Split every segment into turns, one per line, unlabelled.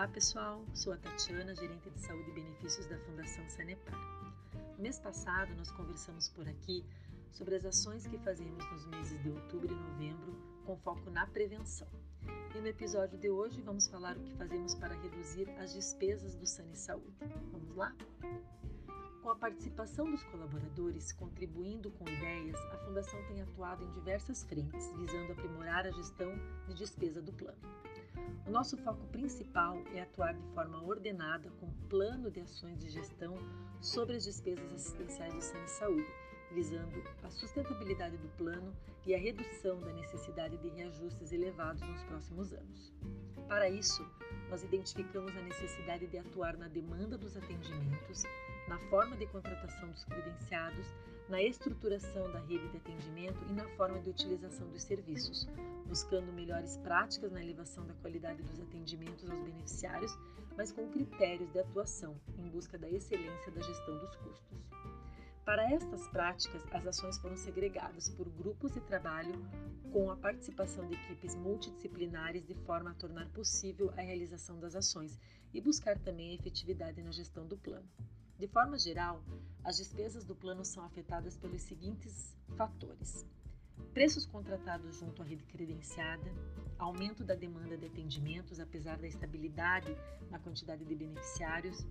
Olá pessoal, sou a Tatiana, gerente de saúde e benefícios da Fundação Sanepar. No mês passado nós conversamos por aqui sobre as ações que fazemos nos meses de outubro e novembro com foco na prevenção. E no episódio de hoje vamos falar o que fazemos para reduzir as despesas do Sane Saúde. Vamos lá? Com a participação dos colaboradores contribuindo com ideias, a Fundação tem atuado em diversas frentes, visando aprimorar a gestão de despesa do plano. O nosso foco principal é atuar de forma ordenada com plano de ações de gestão sobre as despesas assistenciais do Sane Saúde, visando a sustentabilidade do plano e a redução da necessidade de reajustes elevados nos próximos anos. Para isso, nós identificamos a necessidade de atuar na demanda dos atendimentos, na forma de contratação dos credenciados, na estruturação da rede de atendimento e na forma de utilização dos serviços, buscando melhores práticas na elevação da qualidade dos atendimentos aos beneficiários, mas com critérios de atuação em busca da excelência da gestão dos custos. Para estas práticas, as ações foram segregadas por grupos de trabalho com a participação de equipes multidisciplinares de forma a tornar possível a realização das ações e buscar também a efetividade na gestão do plano. De forma geral, as despesas do plano são afetadas pelos seguintes fatores: preços contratados junto à rede credenciada, aumento da demanda de atendimentos, apesar da estabilidade na quantidade de beneficiários,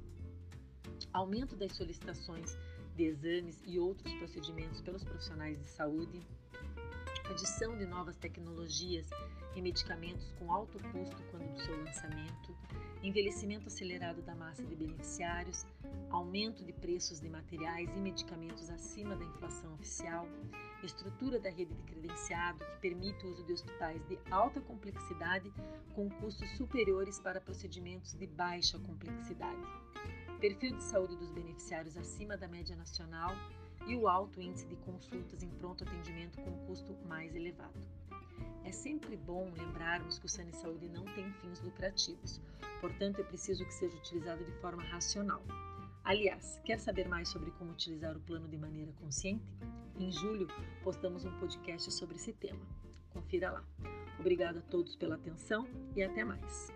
aumento das solicitações de exames e outros procedimentos pelos profissionais de saúde, adição de novas tecnologias e medicamentos com alto custo quando do seu lançamento, envelhecimento acelerado da massa de beneficiários, aumento de preços de materiais e medicamentos acima da inflação oficial, estrutura da rede de credenciado que permite o uso de hospitais de alta complexidade com custos superiores para procedimentos de baixa complexidade, perfil de saúde dos beneficiários acima da média nacional e o alto índice de consultas em pronto atendimento com custo mais elevado. É sempre bom lembrarmos que o Sane Saúde não tem fins lucrativos, portanto é preciso que seja utilizado de forma racional. Aliás, quer saber mais sobre como utilizar o plano de maneira consciente? Em julho, postamos um podcast sobre esse tema. Confira lá. Obrigada a todos pela atenção e até mais.